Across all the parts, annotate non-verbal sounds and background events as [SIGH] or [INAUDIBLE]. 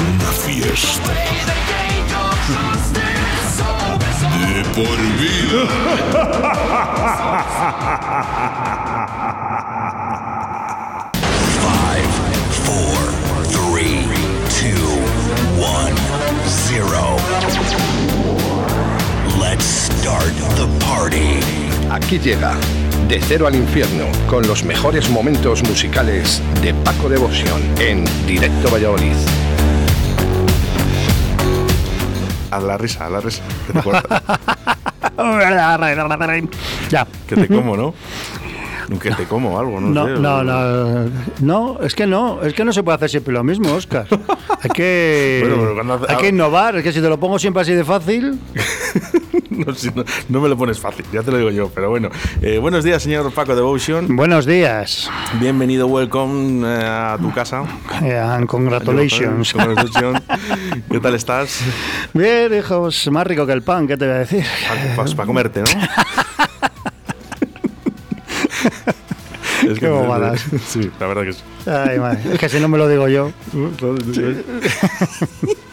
Una fiesta. De por vida. Five, four, three, two, one, zero. Let's start the party. Aquí llega De Cero al Infierno con los mejores momentos musicales de Paco Devoción en Directo Valladolid. Haz la risa, haz la risa. Que te corta. [LAUGHS] Ya. que te como, ¿no? Que te como algo, no, No, sé. no, no, no, es que no, es que no se puede hacer siempre lo mismo, Oscar. [LAUGHS] Hay que, [LAUGHS] Bueno, cuando hay que innovar, es que si te lo pongo siempre así de fácil, [LAUGHS] No, si no, no me lo pones fácil, ya te lo digo yo. Pero bueno, Eh, buenos días, señor Paco Devotion. buenos días Bienvenido, welcome eh, a tu casa. eh, and congratulations. Congratulations. ¿Qué tal estás? Bien, hijos, más rico que el pan, ¿qué te voy a decir? Para comerte, ¿no? [LAUGHS] Es Qué bobadas. [LAUGHS] Sí, la verdad que sí. Ay, madre, es que si no me lo digo yo. [LAUGHS] [LAUGHS]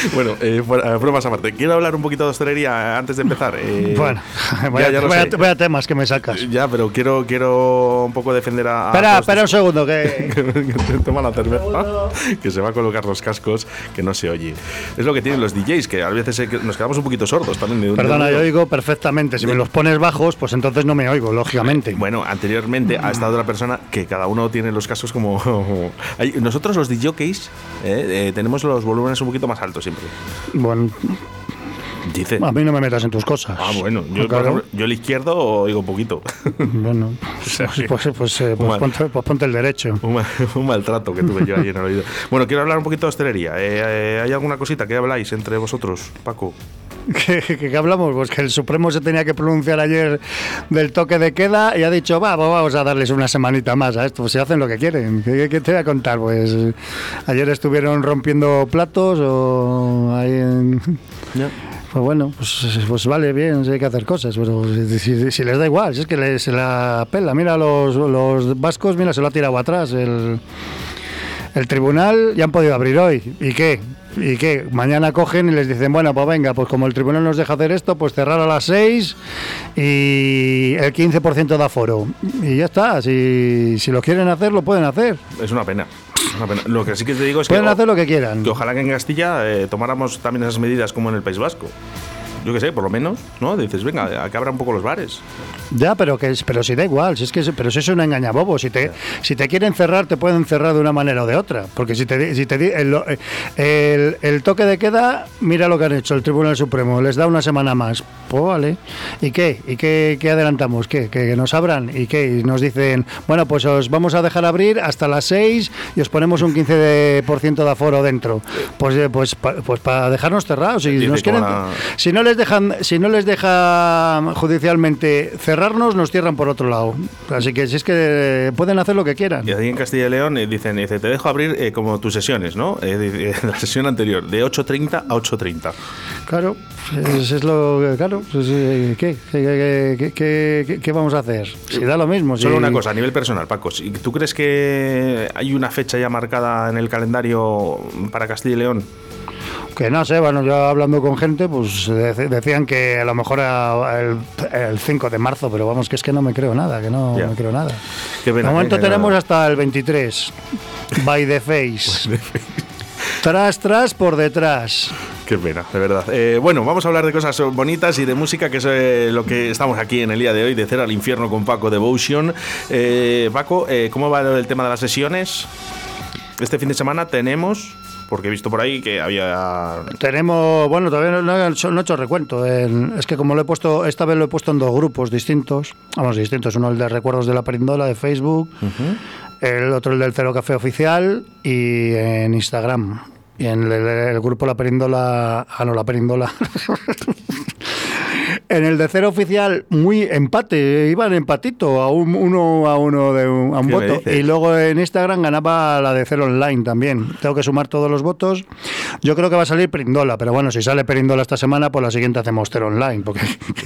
[LAUGHS] Bueno, eh, fuera- bromas aparte. Quiero hablar un poquito de hostelería antes de empezar. Eh, [LAUGHS] Bueno, ya- vaya, ya lo vaya- vaya temas que me sacas. Ya, pero quiero, quiero un poco defender a. Espera, espera un segundo, que... [LAUGHS] que toma la cerveza, que se va a colocar los cascos, que no se oye. Es lo que tienen los DJs, que a veces nos quedamos un poquito sordos también. de- de- Perdona, de- yo oigo perfectamente. Si me los pones bajos, pues entonces no me oigo, lógicamente. Bueno, anteriormente ha estado la persona que cada uno tiene los cascos como... Nosotros los DJs eh, eh, tenemos los volúmenes un poquito más altos siempre. Bueno, Dice... a mí no me metas en tus cosas. Ah, bueno, yo, Claro. el izquierdo oigo poquito. [LAUGHS] Bueno, sea, pues, pues, pues, eh, pues ponte, pues ponte el derecho. un, mal- [LAUGHS] un maltrato que tuve yo ahí en el oído. Bueno, quiero hablar un poquito de hostelería. Eh, eh, ¿Hay alguna cosita que habláis entre vosotros, Paco? ¿Qué, qué- qué hablamos? Pues que el Supremo se tenía que pronunciar ayer del toque de queda y ha dicho, va, vamos a darles una semanita más a esto, pues si hacen lo que quieren. ¿Qué, qué te voy a contar? Pues ayer estuvieron rompiendo platos o ahí en... Pues bueno, pues, pues vale, bien, hay que hacer cosas, pero si, si- si les da igual, si es que les, se la pela. Mira, los, los vascos, mira, se lo ha tirado atrás. El, el tribunal ya han podido abrir hoy. ¿Y qué? ¿Y qué? Mañana cogen y les dicen, bueno, pues venga, pues como el tribunal nos deja hacer esto, pues cerrar a las 6 y el 15% de aforo. Y ya está, si, si lo quieren hacer, lo pueden hacer. Es una pena. Lo que sí que te digo es que... Pueden hacer lo que quieran. que ojalá que en Castilla eh, tomáramos también esas medidas como en el País Vasco. Yo qué sé, por lo menos, ¿no? Dices, venga, a que abra un poco los bares. Ya, pero que es- pero si da igual, si es que pero si es una engañabobo, si te si te quieren cerrar te pueden cerrar de una manera o de otra, porque si te si te el, el- el toque de queda, mira lo que han hecho el Tribunal Supremo, les da una semana más. Pues vale. ¿Y qué? ¿Y qué, qué adelantamos? ¿Qué? ¿Que, que nos abran? ¿Y qué? Y nos dicen, bueno, pues os vamos a dejar abrir hasta las 6 y os ponemos un 15% de, por ciento de aforo dentro. Pues eh, pues pa- pues para dejarnos cerrados si nos quieren la- si no les dejan, si no les deja judicialmente cerrarnos, nos cierran por otro lado. Así que si es que pueden hacer lo que quieran. Y ahí en Castilla y León eh, dicen, dice, te dejo abrir eh, como tus sesiones, ¿no? Eh, de- de [LAUGHS] la sesión anterior, de 8.30 a 8.30. Claro, es, es lo que- claro. pues, ¿Qué? ¿Qué, qué, qué- vamos a hacer? Si da lo mismo. si- Solo una cosa, a nivel personal, Paco. ¿Tú crees que hay una fecha ya marcada en el calendario para Castilla y León? Que no sé, bueno, yo hablando con gente, pues dec- decían que a lo mejor era el, el 5 de marzo, pero vamos, que es que no me creo nada, que no me creo nada. Qué pena, de momento tenemos nada. hasta el 23. [LAUGHS] By the face. tras, tras, por detrás. Qué pena, de verdad. Eh, bueno, vamos a hablar de cosas bonitas y de música, que es eh, lo que estamos aquí en el día de hoy, de Cero al Infierno con Paco Devotion. Eh, Paco, eh, ¿cómo va el tema de las sesiones? Este fin de semana tenemos, porque he visto por ahí que había... Tenemos, bueno, todavía no, no he hecho- no he hecho recuento. en- es que como lo he puesto, esta vez lo he puesto en dos grupos distintos. Vamos, distintos. Uno el de Recuerdos de la Perindola de Facebook, el otro el del Cero Café Oficial y en Instagram. Y en el, el grupo La Perindola. Ah, no, La Perindola. [LAUGHS] En el de cero oficial, muy empate, iban empatito, a un, uno a uno de un, a un ¿Qué me voto. Y luego en Instagram ganaba la de cero online también. Tengo que sumar todos los votos. Yo creo que va a salir Perindola, pero bueno, si sale Perindola esta semana, pues la siguiente hacemos cero online, porque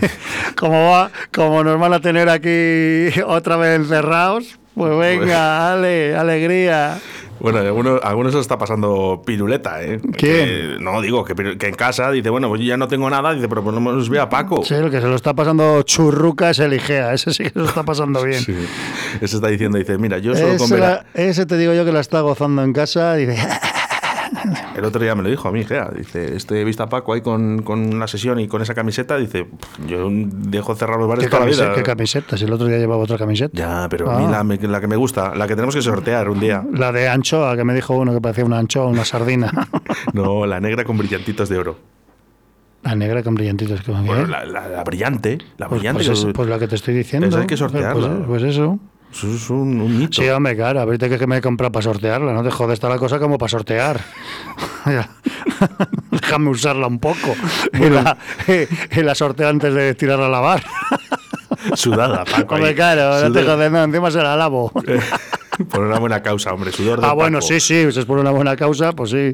[LAUGHS] como va, como nos van a tener aquí otra vez encerrados, pues venga, [LAUGHS] ale, alegría. Bueno, algunos, algunos se lo está pasando piruleta, ¿eh? ¿Quién? Que- no, digo, que, que en casa dice, bueno, pues yo ya no tengo nada, dice, pero pues no nos ve a Paco. Sí, el que se lo está pasando churruca es el Igea, ese sí que se lo está pasando bien. [LAUGHS] Sí. Ese está diciendo, dice, mira, yo solo con Ese, te digo yo que la está gozando en casa dice, [LAUGHS] [LAUGHS] El otro día me lo dijo a mí, Gea. Dice, este he visto a Paco ahí con, con la sesión y con esa camiseta. Dice, "Pff, yo dejo cerrar los bares ¿qué, toda la camiseta, vida. ¿qué camiseta? Si el otro día llevaba otra camiseta. Ya, pero Ah. a mí la, me- la que me gusta, la que tenemos que sortear un día. La de anchoa, que me dijo uno que parecía una anchoa, una sardina. [LAUGHS] No, la negra con brillantitos de oro. la negra con brillantitos. que, Bueno, la, la- la brillante, la pues, brillante. pues es- pues la que te estoy diciendo. Esa hay que sortearla. Pues, pues eso. Eso es un, un mito. Sí, hombre, claro, ahorita que que me he comprado para sortearla, no te jodes, está la cosa como para sortear. [LAUGHS] [LAUGHS] Déjame usarla un poco. [LAUGHS] Y la, y la sorteo antes de tirarla a lavar. Sudada, Paco. Hombre, claro, no te jodes, no, encima se la lavo. [LAUGHS] Por una buena causa, hombre, sudor de Ah, bueno, Paco. sí, sí, es por una buena causa, pues sí.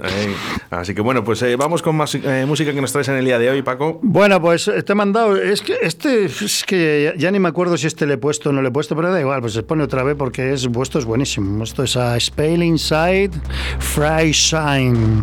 Así que bueno, pues eh, vamos con más eh, música que nos traes en el día de hoy, Paco. Bueno, pues eh, te he mandado. Es que este, es que ya, ya ni me acuerdo si este le he puesto o no le he puesto, pero da igual, pues se pone otra vez porque es, esto es buenísimo. Esto es a Spale Inside Fry Shine.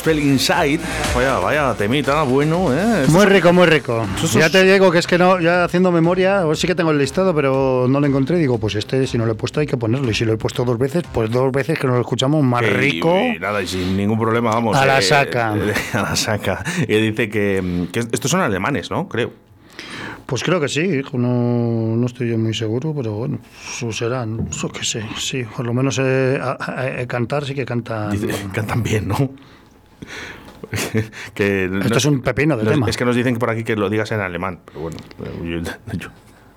Aspel Inside. Vaya, vaya, temita, bueno, ¿eh? Muy rico, muy rico. Ya te digo que es que no, ya haciendo memoria, sí que tengo el listado, pero no lo encontré. Digo, pues este, si no lo he puesto, hay que ponerlo. Y si lo he puesto dos veces, pues dos veces que nos lo escuchamos más Que- rico. y nada, y sin ningún problema, vamos. A la saca. [LAUGHS] a la saca. Y dice que, que estos son alemanes, ¿no? Creo. Pues creo que sí, hijo, no, no estoy yo muy seguro, pero bueno, eso serán, eso que sé, sí, por lo menos eh, a- a- a cantar sí que cantan. Dice, [LAUGHS] cantan bien, ¿no? [LAUGHS] que Esto es un pepino de nos- tema. Es que nos dicen por aquí que lo digas en alemán, pero bueno, yo, yo-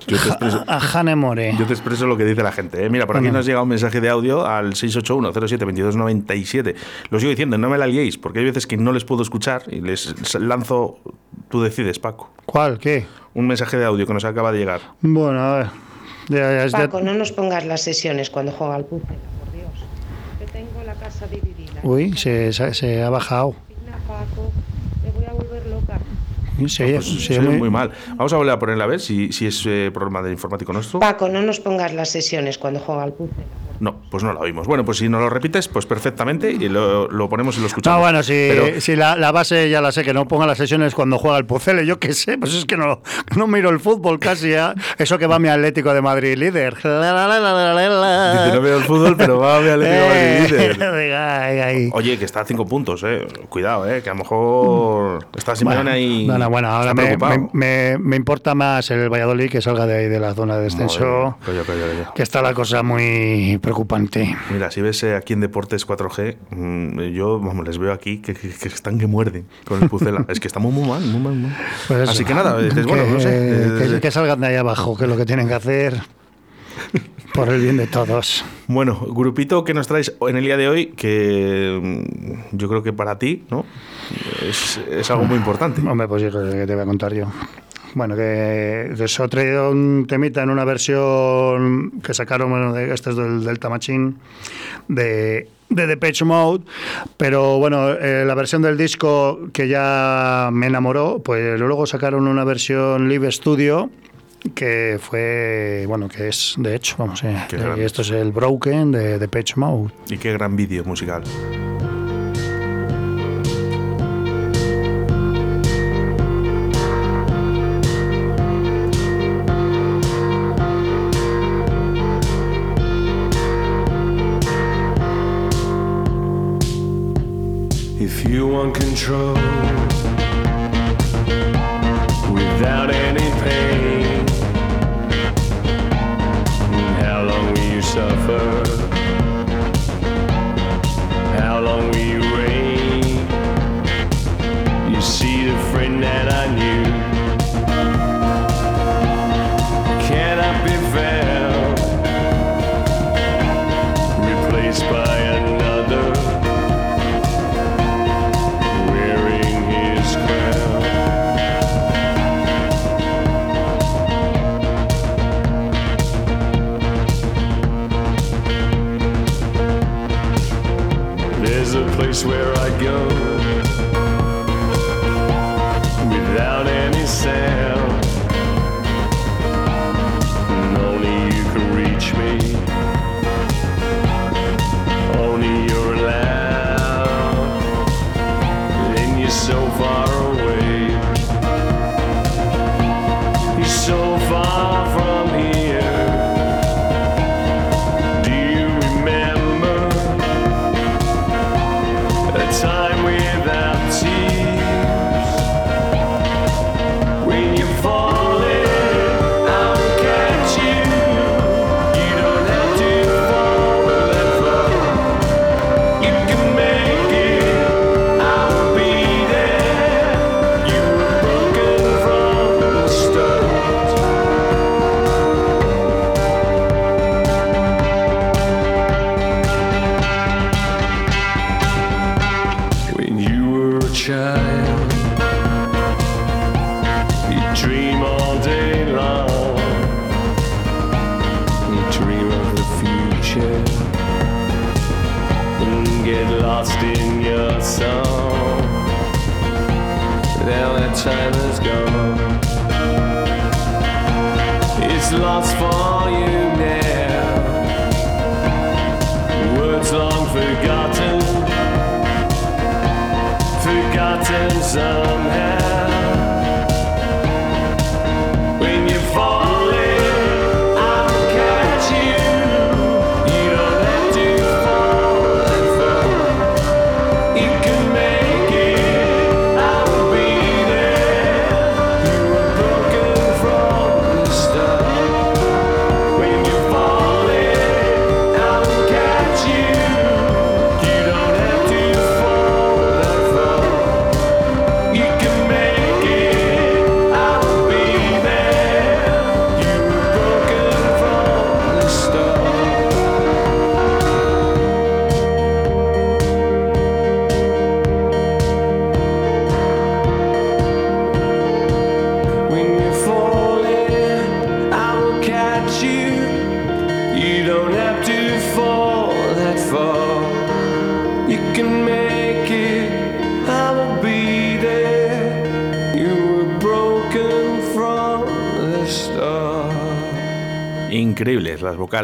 yo te expreso. A Jane More. Yo te expreso lo que dice la gente. ¿eh? Mira, por aquí Bueno. nos llega un mensaje de audio al 681-07-2297. Lo sigo diciendo, no me la liéis, porque hay veces que no les puedo escuchar y les lanzo. Tú decides, Paco. ¿Cuál? ¿Qué? Un mensaje de audio que nos acaba de llegar. Bueno, a ver. Ya, ya, ya- Paco, no nos pongas las sesiones cuando juega al puzzle, por Dios. Que tengo la casa dividida. Uy, se, se- ha bajado. Mira, Paco, me voy a volver loca. Sí, Pues sí, se oye muy- muy mal. Vamos a volver a ponerla a ver si, si es eh, problema del informático nuestro. Paco, no nos pongas las sesiones cuando juega al puzzle. No, pues no la oímos. Bueno, pues si no lo repites, pues perfectamente y lo, lo ponemos y lo escuchamos. No, bueno, si, Pero- si la, la base ya la sé, que no ponga las sesiones cuando juega el Pucele, yo qué sé, pues es que no, no miro el fútbol casi, ya. eso que va mi Atlético de Madrid líder. [LAUGHS] Dice, no veo el fútbol, pero va mi Atlético de Madrid líder. [LAUGHS] Ahí, ahí. Oye, que está a cinco puntos, eh. Cuidado, eh, que a lo mejor está Simeone Bueno, ahí. no, no, bueno, ahora me, me- me- me importa más el Valladolid que salga de ahí de la zona de descenso, Madre, que está la cosa muy preocupante. Mira, si ves eh, aquí en Deportes 4G, mm, yo vamos, les veo aquí que, que- que están que muerden con el Pucela. [LAUGHS] es que estamos muy mal, muy mal. muy mal. Pues eso, Así que nada, dices, bueno, no sé. que, eh, que salgan de ahí abajo, que es lo que tienen que hacer [LAUGHS] por el bien de todos. Bueno, grupito que nos traes en el día de hoy, que mm, yo creo que para ti, ¿no? Es, es algo muy importante. Hombre, pues hijo, ¿qué te voy a contar yo? Bueno, que os he traído un temita en una versión que sacaron, bueno, de, este es del Delta Machine, de, de Depeche Mode, pero bueno, eh, la versión del disco que ya me enamoró, pues luego sacaron una versión Live Studio que fue, bueno, que es, de hecho, vamos, eh, grande. esto es el Broken de Depeche Mode. Y qué gran vídeo musical. You want control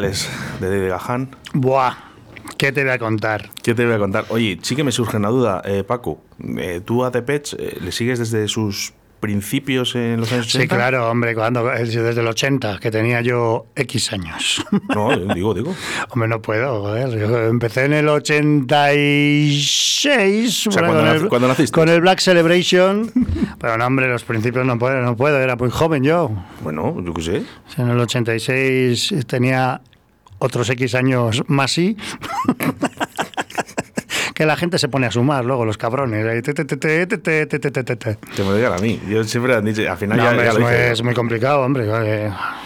De David Gahan. Buah, ¿qué te voy a contar? ¿Qué te voy a contar? Oye, sí que me surge una duda, eh, Paco. eh, ¿Tú a Depeche eh, le sigues desde sus principios en los años 80? Sí, claro, hombre, cuando desde el 80, que tenía yo X años. [LAUGHS] No, digo, digo. Hombre, no puedo, joder. Yo empecé en el 86. O sea, bueno, cuando con, el, cuando naciste. con el Black Celebration. Pero no, hombre, los principios no puedo, no puedo. Era muy joven yo. Bueno, yo qué sé. En el 86 tenía otros X años más y [LAUGHS] que la gente se pone a sumar luego, los cabrones. Te me a mí. Yo siempre han dicho, al final no, ya, hombre, ya lo dije. Es muy complicado, hombre.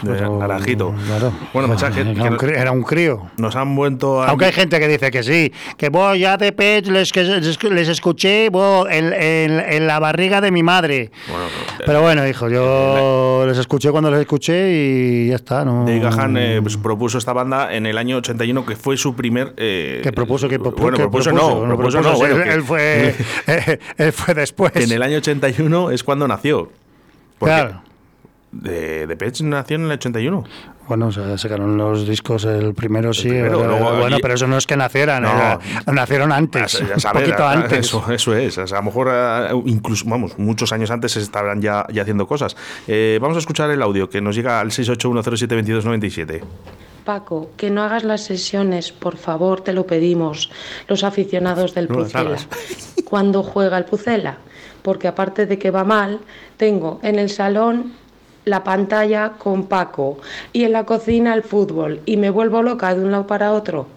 Naranjito. Claro. Bueno, mensaje. Era, un crío, era un crío. Nos han vuelto a... Aunque hay gente que dice que sí, que vos ya de pez les, les escuché en, en, en, la barriga de mi madre. Bueno, pero, pero bueno, hijo, yo les escuché cuando les escuché y ya está. ¿no? Dave Gahan eh, pues, propuso esta banda en el año 81, que fue su primer... Eh, propuso, que, bueno, propuso, propuso, no, propuso no, sí, bueno, él, que- él fue, [LAUGHS] él fue después. que en el año 81 es cuando nació. Porque Claro. De, Depeche nació en el 81. Bueno, o sea, sacaron los discos, el primero sí, primero, luego bueno, pero eso no es que nacieran, No. era- nacieron antes, Ya un sabes, poquito a- a- antes. Eso, eso es. O sea, a lo mejor, eh, incluso, vamos, muchos años antes estarán ya, ya haciendo cosas. Eh, vamos a escuchar el audio que nos llega al 681072297. Paco, que no hagas las sesiones, por favor, te lo pedimos, los aficionados del No Pucela. Cuando juega el Pucela, porque aparte de que va mal, tengo en el salón la pantalla con Paco y en la cocina el fútbol y me vuelvo loca de un lado para otro.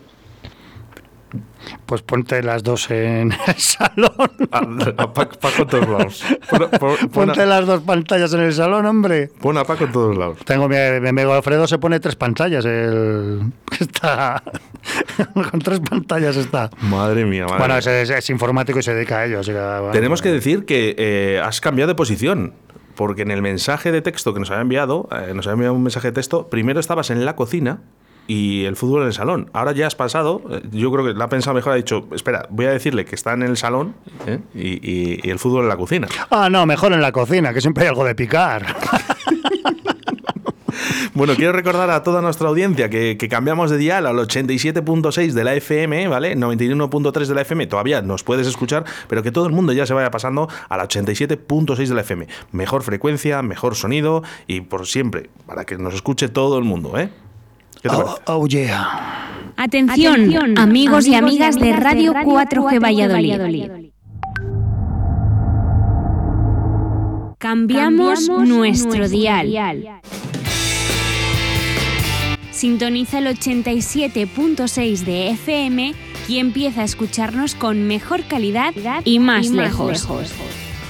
Pues ponte las dos en [LAUGHS] el salón. A, a Paco, Paco en todos lados. Pon, pon- pon Ponte a, las dos pantallas en el salón, hombre. pon a Paco en todos lados. Tengo mi, mi amigo Alfredo se pone tres pantallas. El, [LAUGHS] está con tres pantallas está. Madre mía, madre Bueno, mía. es, es- es informático y se dedica a ello. así que, bueno, Tenemos que decir que eh, has cambiado de posición. Porque en el mensaje de texto que nos había enviado, eh, nos había enviado un mensaje de texto, primero estabas en la cocina y el fútbol en el salón. Ahora ya has pasado, eh, yo creo que la ha pensado mejor, ha dicho, espera, voy a decirle que está en el salón ¿eh? y, y- y el fútbol en la cocina. Ah, no, mejor en la cocina, que siempre hay algo de picar. [LAUGHS] Bueno, quiero recordar a toda nuestra audiencia que, que cambiamos de dial al 87.6 de la FM, ¿vale? 91.3 de la FM, todavía nos puedes escuchar, pero que todo el mundo ya se vaya pasando a la 87.6 de la FM. Mejor frecuencia, mejor sonido y por siempre, para que nos escuche todo el mundo, ¿eh? ¿Qué te Oh, oh, yeah. Atención, amigos, y amigas de Radio 4G Valladolid. Cambiamos, nuestro dial. Sintoniza el 87.6 de FM y empieza a escucharnos con mejor calidad y más, lejos.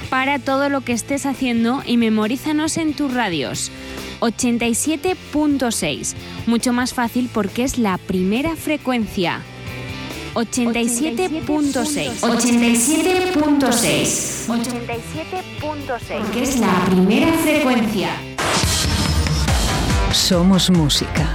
Para todo lo que estés haciendo y memorízanos en tus radios. 87.6. Mucho más fácil porque es la primera frecuencia. 87.6. 87.6. 87.6. Porque es la primera frecuencia. Somos música.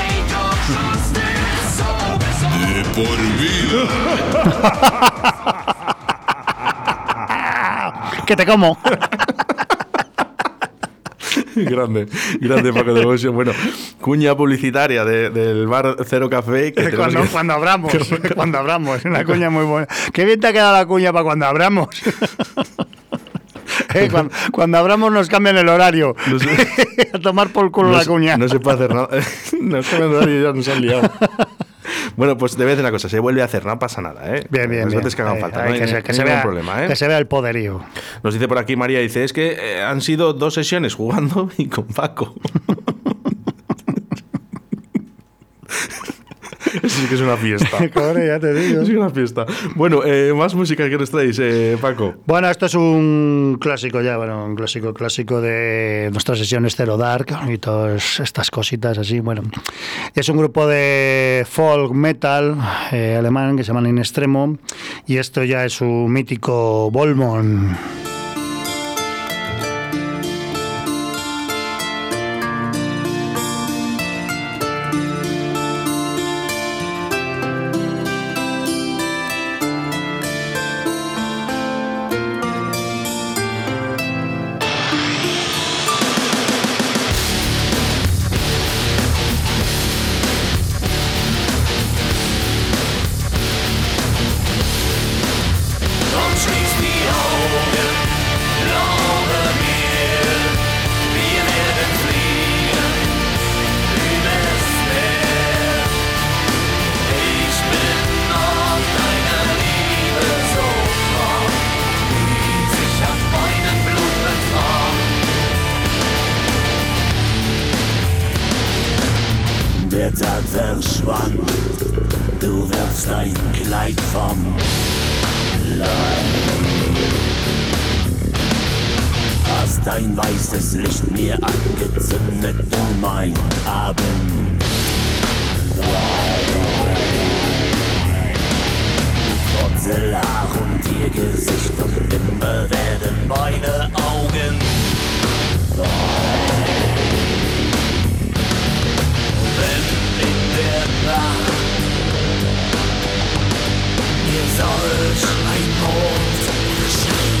De por vida. [LAUGHS] Que te como. [LAUGHS] grande, grande Paco de Devotion. Bueno, cuña publicitaria de- del bar Cero Café. Que Cuando, que- cuando abramos, [LAUGHS] cuando abramos, una cuña muy buena. Qué bien te ha quedado la cuña para cuando abramos. Eh, cuando, cuando abramos nos cambian el horario. No sé- a tomar por culo no la se- cuña. No se puede hacer nada. no se puede ya nos han liado. Bueno, pues te voy a decir una cosa, se vuelve a hacer, no pasa nada, ¿eh? Bien, bien, Las bien. veces que hagan Ahí, falta, no hay, que, se, que vea, problema, ¿eh? que se vea el poderío. Nos dice por aquí María, dice, es que eh, han sido dos sesiones jugando [LAUGHS] y con Paco. [LAUGHS] [LAUGHS] Sí que es una fiesta. [LAUGHS] Cobre, ya te digo. Es una fiesta. Bueno, eh, más música que nos traéis, eh, Paco. Bueno, esto es un clásico ya, bueno, un clásico clásico de nuestras sesiones Zero Dark y todas estas cositas así, bueno. Es un grupo de folk metal eh, alemán que se llaman In Extremo y esto ya es su mítico Volmon. Dein weißes Licht mir angezündet in mein Abend. Wurzelhaar und ihr Gesicht und immer werden meine Augen. Wenn in der Nacht mir solch ein Mond erscheint.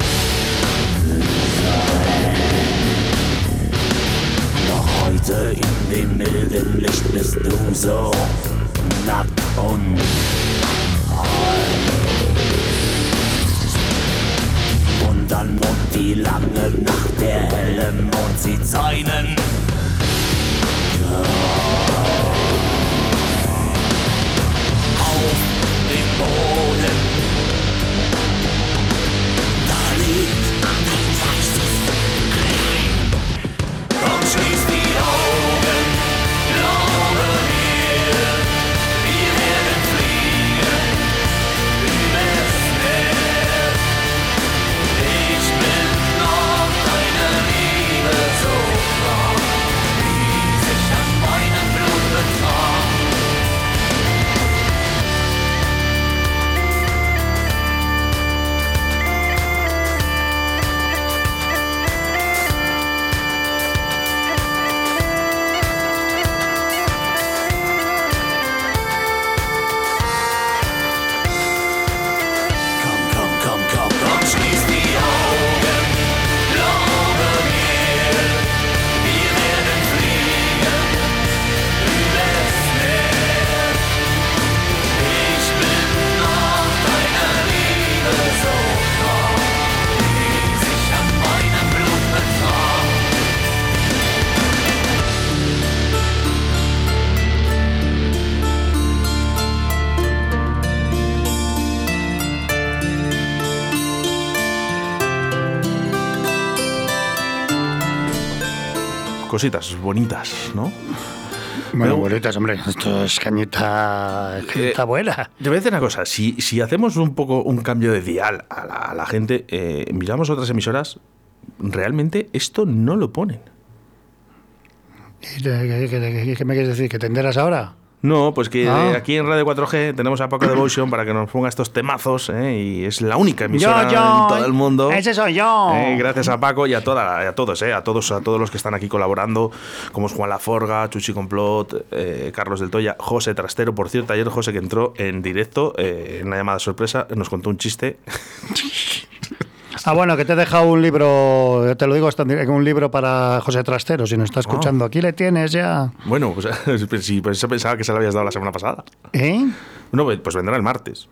heute in dem milden Licht bist du so nackt und alt. Und dann und die lange Nacht, der helle Mond zieht seinen auf den Boden. Cositas bonitas, ¿no? Bueno, bolitas, hombre, esto es cañita, cañita Eh, buena. Te voy a decir una cosa, si, si hacemos un poco un cambio de dial a la, a la gente, eh, miramos otras emisoras, realmente esto no lo ponen. ¿Y ¿Qué, qué- qué- qué me quieres decir? ¿Que te enteras ahora? No, pues que Ah. aquí en Radio 4G tenemos a Paco Devotion para que nos ponga estos temazos, ¿eh? y es la única emisora Yo, yo, en todo el mundo. ese soy yo. Eh, gracias a Paco y a, toda, a todos, eh, a todos, a todos los que están aquí colaborando, como es Juan Laforga, Chuchi Complot, eh, Carlos del Toya, José Trastero. Por cierto, ayer José que entró en directo, eh, en una llamada sorpresa, nos contó un chiste. [LAUGHS] Ah, bueno, que te he dejado un libro, te lo digo, un libro para José Trastero, si nos está escuchando. Aquí le tienes ya. Bueno, pues, [LAUGHS] pues sí, pues eso pensaba que se lo habías dado la semana pasada. ¿Eh? No, pues vendrá el martes.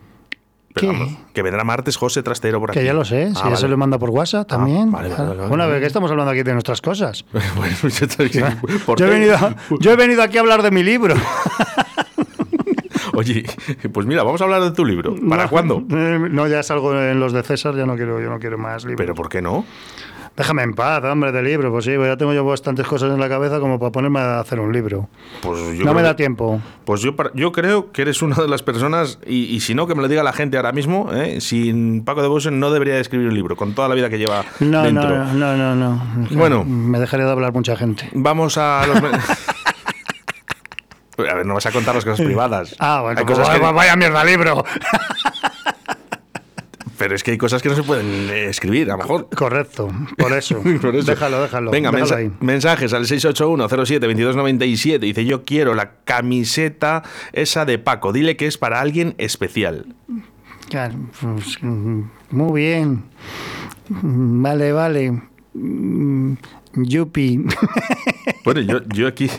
¿Qué? vamos, que vendrá martes José Trastero por aquí. Que ya lo sé, si Ah, ya vale. se lo manda por WhatsApp también. vale, vale, vale, Bueno, a ver, que estamos hablando aquí de nuestras cosas. [LAUGHS] Bueno, yo, ¿por Yo he, venido, yo he venido aquí a hablar de mi libro. [LAUGHS] Oye, [LAUGHS] pues mira, vamos a hablar de tu libro. ¿Para No, cuándo? [LAUGHS] eh, No, ya salgo en los de César, ya no quiero, yo no quiero más libros. Pero ¿por qué no? Déjame en paz, hombre, de libro. Pues sí, pues ya tengo yo bastantes cosas en la cabeza como para ponerme a hacer un libro. Pues yo no me da que- tiempo. Pues yo, yo creo que eres una de las personas, y, y si no, que me lo diga la gente ahora mismo, ¿eh? sin Paco de Bosen no debería de escribir un libro, con toda la vida que lleva No, dentro. no, no, no, no. Bueno. Me dejaría de hablar mucha gente. Vamos a los... [LAUGHS] a ver, no vas a contar las cosas privadas. [LAUGHS] Ah, bueno, Hay pues cosas que- vaya, vaya mierda libro. pero es que hay cosas que no se pueden escribir, a lo mejor. Correcto, por eso. [LAUGHS] Por eso. Déjalo, déjalo. Venga, déjalo mensa- ahí. mensajes al 681-07-2297. Dice, yo quiero la camiseta esa de Paco. Dile que es para alguien especial. Claro, pues, muy bien. Vale, vale. Mm, Yupi. [LAUGHS] Bueno, yo, yo aquí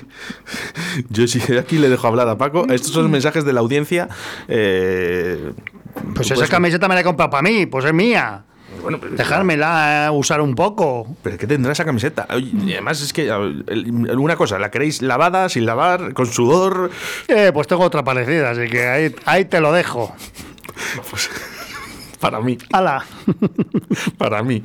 [LAUGHS] yo sí aquí le dejo hablar a Paco. Estos son mensajes de la audiencia. eh, Pues pues- esa camiseta me la he comprado para mí, pues es mía. Bueno, pero- Dejármela eh, usar un poco. ¿Pero qué tendrá esa camiseta? Y además es que, a ver, el- una cosa, ¿la queréis lavada, sin lavar, con sudor? Eh, pues tengo otra parecida, así que ahí, ahí te lo dejo. [LAUGHS] Para mí, ¡Hala! [LAUGHS] para mí.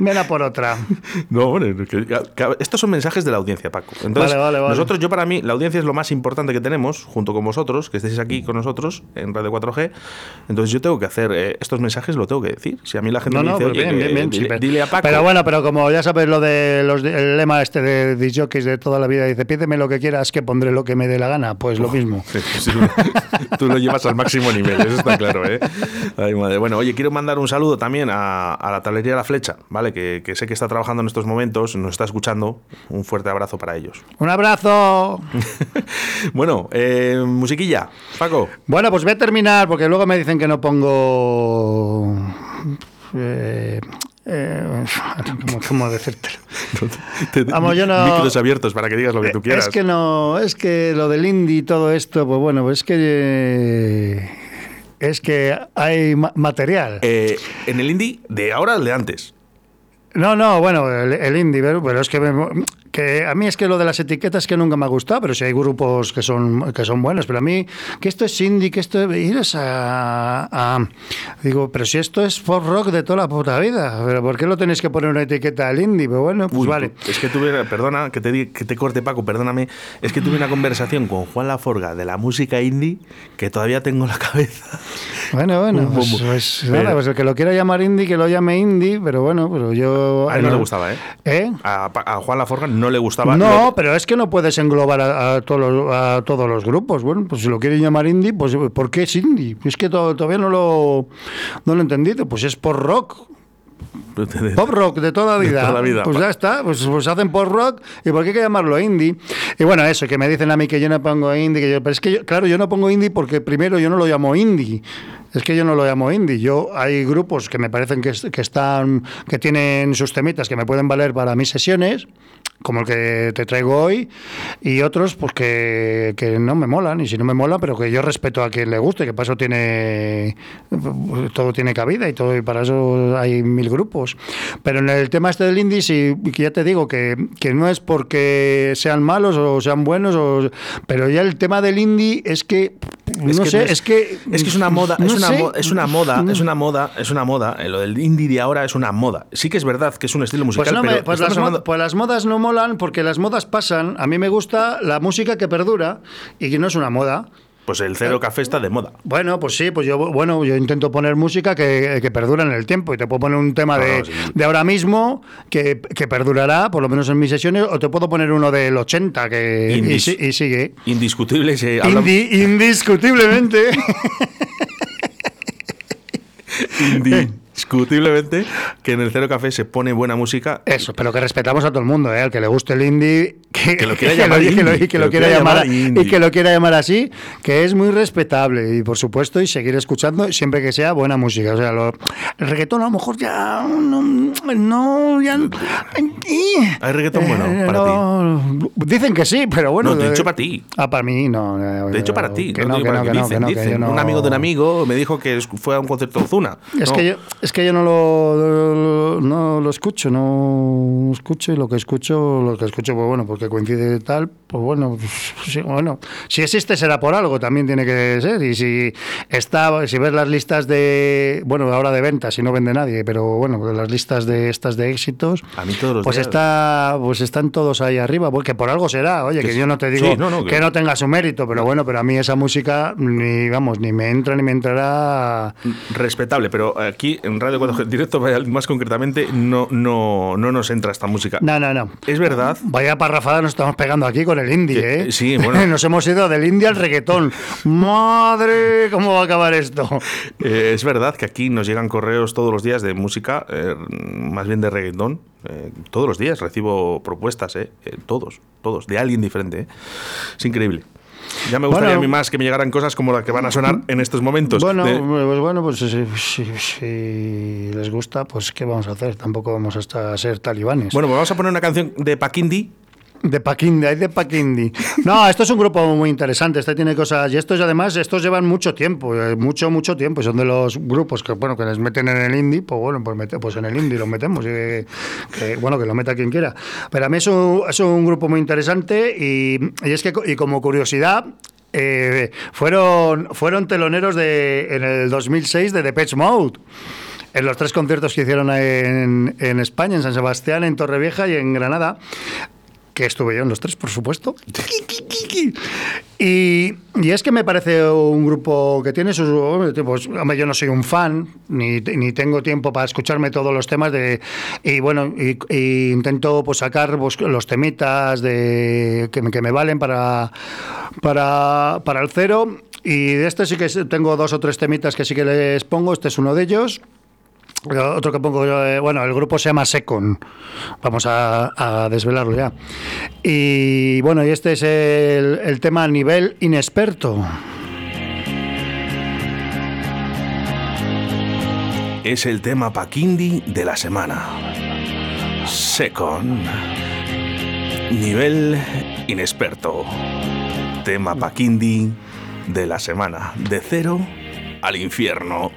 Ven a por otra. [LAUGHS] No, que- que- estos son mensajes de la audiencia, Paco. Entonces, Vale, vale, vale. nosotros, yo para mí, la audiencia es lo más importante que tenemos, junto con vosotros, que estéis aquí con nosotros en Radio 4G. Entonces, yo tengo que hacer eh, estos mensajes, lo tengo que decir. Si a mí la gente No, me no, dice, pues oye, bien, sí, dile, pero- dile a Paco. Pero bueno, pero como ya sabes lo de los el lema este de disjockeys de toda la vida, dice, pídeme lo que quieras, que pondré lo que me dé la gana. Pues lo mismo. [LAUGHS] Sí, sí, tú lo llevas al máximo nivel, eso está claro, ¿eh? Ay, madre. Bueno, oye, quiero mandar un saludo también a, a la tablería La Flecha, ¿vale? Que, que sé que está trabajando en estos momentos, nos está escuchando. Un fuerte abrazo para ellos. Un abrazo. [LAUGHS] Bueno, eh, musiquilla, Paco. Bueno, pues voy a terminar porque luego me dicen que no pongo. eh, eh, ¿cómo, cómo decírtelo? Te- Vamos, yo no- Micros abiertos para que digas lo que tú quieras. Es que no, es que lo del indie y todo esto, pues bueno, pues es que. es que hay ma- material. Eh, en el indie, de ahora al de antes. No, no, bueno, el, el indie, pero, es que, me- que a mí es que lo de las etiquetas que nunca me ha gustado, pero si hay grupos que son, que son buenos, pero a mí, que esto es indie, que esto es a, a- Digo, pero si esto es pop rock de toda la puta vida, pero ¿por qué lo tenéis que poner una etiqueta al indie? Pero bueno, pues Uy, vale. tú- Es que tuve, perdona, que te, que te corte Paco, perdóname. Es que tuve una conversación con Juan Laforga de la música indie que todavía tengo en la cabeza. Bueno, bueno, [LAUGHS] pues, pues nada, pues el que lo quiera llamar indie, que lo llame indie, pero bueno, pero yo... A él no le gustaba, ¿eh? ¿Eh? A Juan Laforga no le gustaba. No, Lo- pero es que no puedes englobar a, a todos los, a todos los grupos. Bueno, pues si lo quieren llamar indie, pues ¿por qué es indie? Es que to- todavía no lo, no lo he entendido. Pues es por rock. [LAUGHS] Pop rock de toda De vida. toda la vida. Pues ya está, pues, pues hacen pop rock y por qué hay que llamarlo indie. Y bueno, eso, que me dicen a mí que yo no pongo indie, que yo, pero es que yo- claro, yo no pongo indie porque primero yo no lo llamo indie. Es que yo no lo llamo indie. Yo hay grupos que me parecen que, que están que tienen sus temitas que me pueden valer para mis sesiones, como el que te traigo hoy, y otros pues que, que no me molan, y si no me mola, pero que yo respeto a quien le guste, que para eso tiene todo tiene cabida y todo y para eso hay mil grupos. Pero en el tema este del indie, sí, ya te digo que, que no es porque sean malos o sean buenos, o, pero ya el tema del indie es que Es no que sé, es- que Es que es una moda, no es, una mo- es una moda, es una moda, es una moda. eh, Lo del indie de ahora es una moda. Sí que es verdad que es un estilo musical, Pues, no me- pero pues las, hablando- pues las modas no molan molan porque las modas pasan. A mí me gusta la música que perdura y que no es una moda. Pues el cero café está de moda. Bueno, pues sí, pues yo bueno, yo intento poner música que, que perdura en el tiempo y te puedo poner un tema No, de, no, sí. de ahora mismo que, que perdurará, por lo menos en mis sesiones, o te puedo poner uno del 80 que y, Indis- si- y sigue. Indiscutible. se habla- [LAUGHS] Indi- indiscutiblemente. [LAUGHS] Indiscutiblemente que en el cero café se pone buena música. Eso, pero que respetamos a todo el mundo, ¿eh? Al que le guste el indie, que, Que lo quiera llamar y que lo quiera llamar así, que es muy respetable y por supuesto y seguir escuchando siempre que sea buena música. O sea, lo- el reggaetón a lo mejor ya no, no ya ¿Hay reggaetón bueno para ti? Dicen que sí, pero bueno. No, de eh, hecho para ti. Ah, para mí no. De hecho, para ti. Que no no, digo que para no, que que no, dicen, que no, que dicen. yo no- Un amigo de un amigo me dijo que fue a un concierto de Ozuna. Es, que yo, es que yo no lo, no lo escucho, no lo escucho y lo que escucho, lo que escucho, pues bueno, porque coincide tal, pues bueno, pues, [LAUGHS] sí, bueno, si existe será por algo, también tiene que ser. Y si está, si ves las listas de, bueno, ahora de ventas, si no vende nadie, pero bueno, las listas de estas de éxitos, A mí todos los pues días- está, pues están todos ahí arriba, porque por algo será, oye, Que yo no te digo Sí, no, no, que- que no tenga su mérito, pero bueno, pero a mí esa música ni vamos, ni me entra ni me entrará Respetable, pero aquí en Radio 4G Directo, más concretamente, no, no, no nos entra esta música. No, no, no. Es verdad Vaya parrafada nos estamos pegando aquí con el indie, ¿eh? sí, bueno. [LAUGHS] Nos hemos ido del indie al reggaetón. [LAUGHS] ¡Madre! ¿Cómo va a acabar esto? Eh, es verdad que aquí nos llegan correos todos los días de música, eh, más bien de reggaetón. Eh, todos los días recibo propuestas, eh, eh, todos, todos, de alguien diferente. eh. Es increíble. Ya me gustaría Bueno. a mí más que me llegaran cosas como las que van a sonar en estos momentos. Bueno, De- pues bueno, pues si, si- si les gusta, pues ¿qué vamos a hacer? Tampoco vamos hasta a ser talibanes. bueno, pues vamos a poner una canción de Paquindi. De Paquindi, hay de Paquindi. No, esto es un grupo muy interesante. Este tiene cosas. Y estos, además, estos llevan mucho tiempo, eh, mucho, mucho tiempo. Y son de los grupos que, bueno, que les meten en el indie. Pues bueno, pues, mete- pues en el indie los metemos. y bueno, que lo meta quien quiera. Pero a mí es un, es un grupo muy interesante. Y, y es que, y como curiosidad. eh, fueron, fueron teloneros de, en el 2006 de Depeche Mode. En los tres conciertos que hicieron en, en España, en San Sebastián, en Torrevieja y en Granada que estuve yo en los tres, por supuesto. Y, y es que me parece un grupo que tiene sus... Pues, hombre, yo no soy un fan, ni, ni tengo tiempo para escucharme todos los temas de... Y bueno, y, y intento pues, sacar pues, los temitas de, que, que me valen para, para, para el cero. Y de este sí que tengo dos o tres temitas que sí que les pongo. Este es uno de ellos. Otro que pongo, eh, bueno, el grupo se llama Secon. Vamos a, desvelarlo ya. Y bueno, y este es el, tema a nivel inexperto. Es el tema Paquindi de la semana. Second. Nivel inexperto. Tema Paquindi de la semana. De cero al infierno.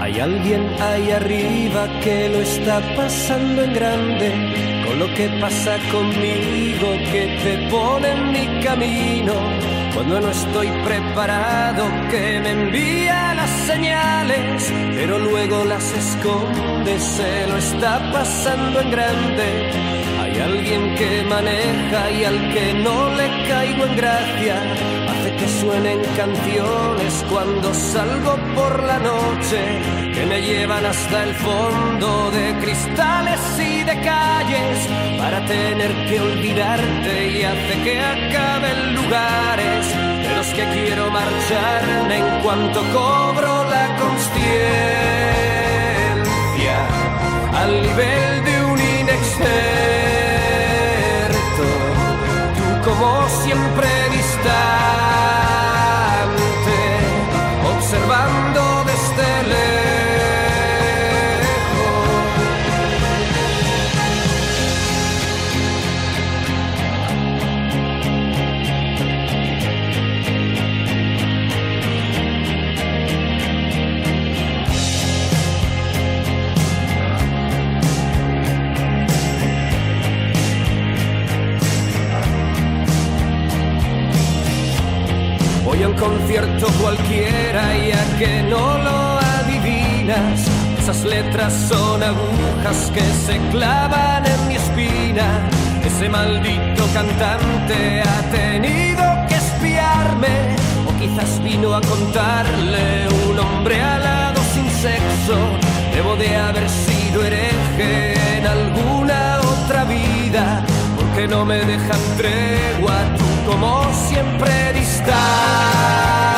Hay alguien ahí arriba que lo está pasando en grande con lo que pasa conmigo que te pone en mi camino. Cuando no estoy preparado que me envía las señales pero luego las esconde se lo está pasando en grande hay alguien que maneja y al que no le caigo en gracia. Hace que suenen canciones cuando salgo por la noche que me llevan hasta el fondo de cristales y de calles para tener que olvidarte y hace que acaben lugares de los que quiero marcharme en cuanto cobro la consciencia al nivel concierto cualquiera y a que no lo adivinas. Esas letras son agujas que se clavan en mi espina. Ese maldito cantante ha tenido que espiarme. O quizás vino a contarle un hombre alado sin sexo. Debo de haber sido hereje en alguna otra vida. Porque no me dejan tregua, como siempre distante.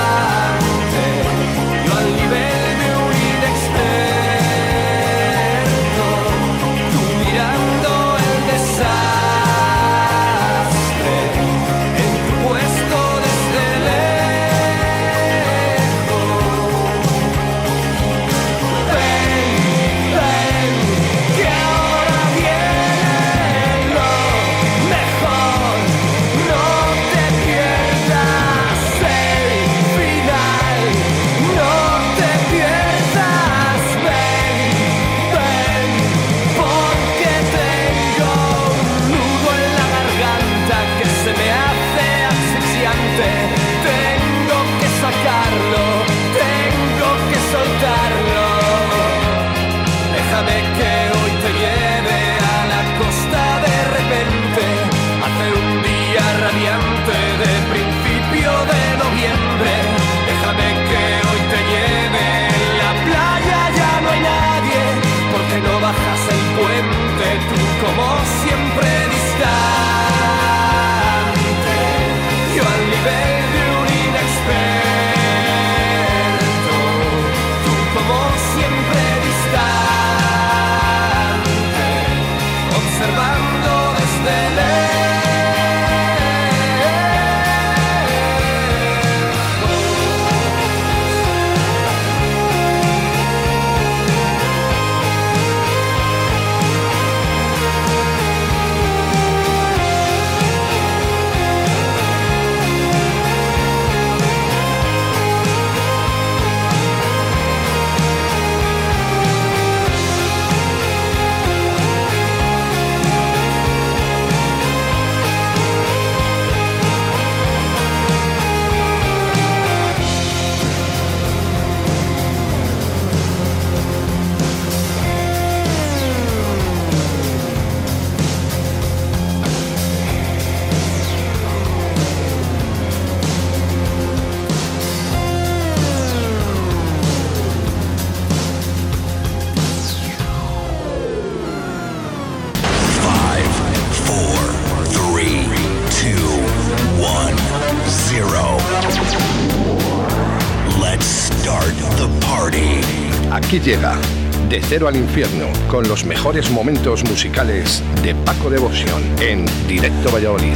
Al Infierno con los mejores momentos musicales de Paco Devoción en Directo Valladolid.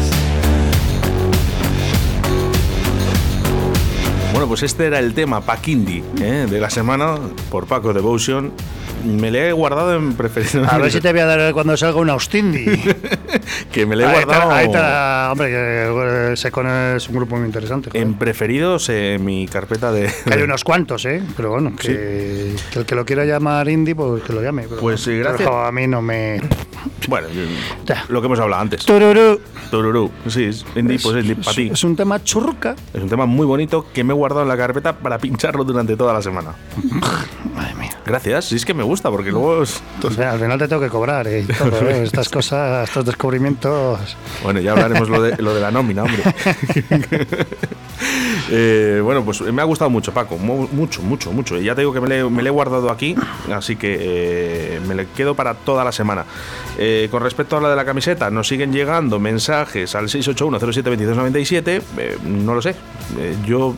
Bueno, pues este era el tema Paquindi ¿eh? de la semana por Paco Devotion. Me le he guardado en preferido. A ver si te voy a dar cuando salga una Ostindi. [LAUGHS] que me le he Ahí está, guardado ahí está, hombre, que eh, Secon es un grupo muy interesante. joder. en preferidos en mi carpeta de. Que hay unos cuantos, ¿eh? Pero bueno, que, que el que lo quiera llamar indie, pues que lo llame. pero Pues sí, bueno, gracias. pero a mí no me... Bueno, lo que hemos hablado antes. Tururú. Tururú. Sí, es indie, pues es indie para ti. Es un tema churruca. Es un tema muy bonito que me he guardado en la carpeta para pincharlo durante toda la semana. [LAUGHS] Madre mía. Gracias, sí es que me gusta, porque luego. es- al final te tengo que cobrar, ¿eh? Todo, [LAUGHS] ¿eh? Estas cosas, estos descubrimientos... Bueno, ya hablaremos lo de, lo de la nómina, hombre. [LAUGHS] Eh, bueno, pues me ha gustado mucho, Paco. mu- Mucho, mucho, mucho. Y ya te digo que me le, me le he guardado aquí, así que eh, me le quedo para toda la semana. Eh, con respecto a la de la camiseta, nos siguen llegando mensajes al 681-07-2297. Eh, no lo sé. Yo,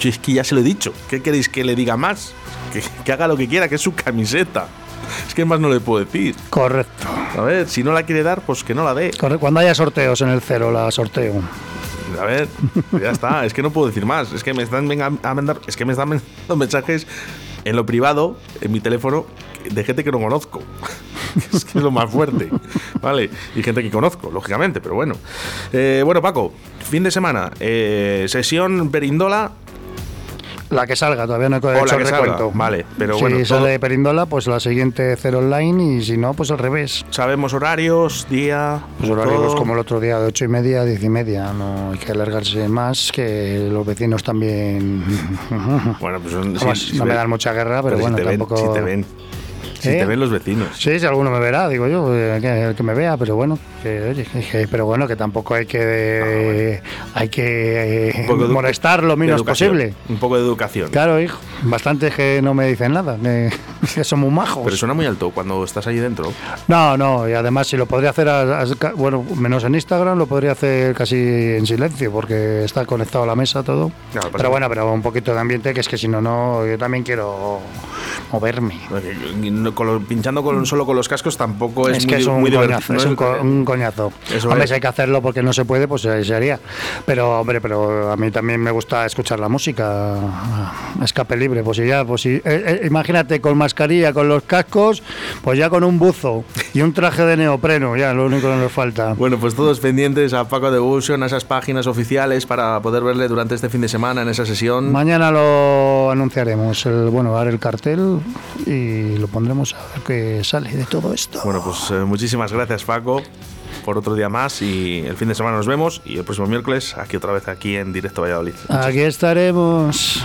yo es que ya se lo he dicho. ¿Qué queréis que le diga más? Que, que haga lo que quiera, que es su camiseta. Es que más no le puedo decir. Correcto. A ver, si no la quiere dar, pues que no la dé. Correcto. Cuando haya sorteos en el cero, la sorteo. A ver, ya está, es que no puedo decir más. Es que me están venga- a mandar, es que me están mandando mensajes en lo privado, en mi teléfono, de gente que no conozco. [LAUGHS] Es que es lo más fuerte, ¿vale? Y gente que conozco, lógicamente, pero bueno. Eh, bueno, Paco, fin de semana, eh, sesión Perindola. La que salga, todavía no he O la hecho que el salga, recuento. vale, pero si todo- sale Perindola, pues la siguiente cero online y si no, pues al revés. ¿Sabemos horarios, día? Pues horarios todo? como el otro día, de ocho y media a diez y media. No hay que alargarse más, que los vecinos también. Bueno, pues sí, sí, no me dan mucha guerra, pero, si bueno, te ven, tampoco. si te ven. Si ¿Eh? te ven los vecinos. Sí, si alguno me verá, digo yo, eh, que, el que me vea, pero bueno, que, oye, que- pero bueno, que tampoco hay que hay que eh, molestar lo menos posible. Un poco de educación. Claro, hijo, bastantes que no me dicen nada, que [LAUGHS] son muy majos. Pero suena muy alto cuando estás ahí dentro. No, no, y además si lo podría hacer, a- a- bueno, menos en Instagram, lo podría hacer casi en silencio, porque está conectado a la mesa todo. Claro, pasa pero bueno, pero un poquito de ambiente, que es que si no, no, yo también quiero moverme. No- con pinchando con, solo con los cascos tampoco es, Es, muy, que es un muy coñazo, divertido. es un, co- un coñazo. Eso hombre, es. si hay que hacerlo porque no se puede, pues se haría. Pero, hombre, pero a mí también me gusta escuchar la música escape libre. Pues si ya, pues si, eh, eh, imagínate con mascarilla, con los cascos, pues ya con un buzo y un traje de neopreno, ya lo único que nos falta. Bueno, pues todos pendientes a Paco Devotion, a esas páginas oficiales para poder verle durante este fin de semana en esa sesión. Mañana lo anunciaremos, el, bueno, haré el cartel y lo pondremos a ver qué sale de todo esto. Bueno, pues eh, muchísimas gracias Paco por otro día más y el fin de semana nos vemos y el próximo miércoles aquí otra vez aquí en Directo Valladolid. Aquí estaremos.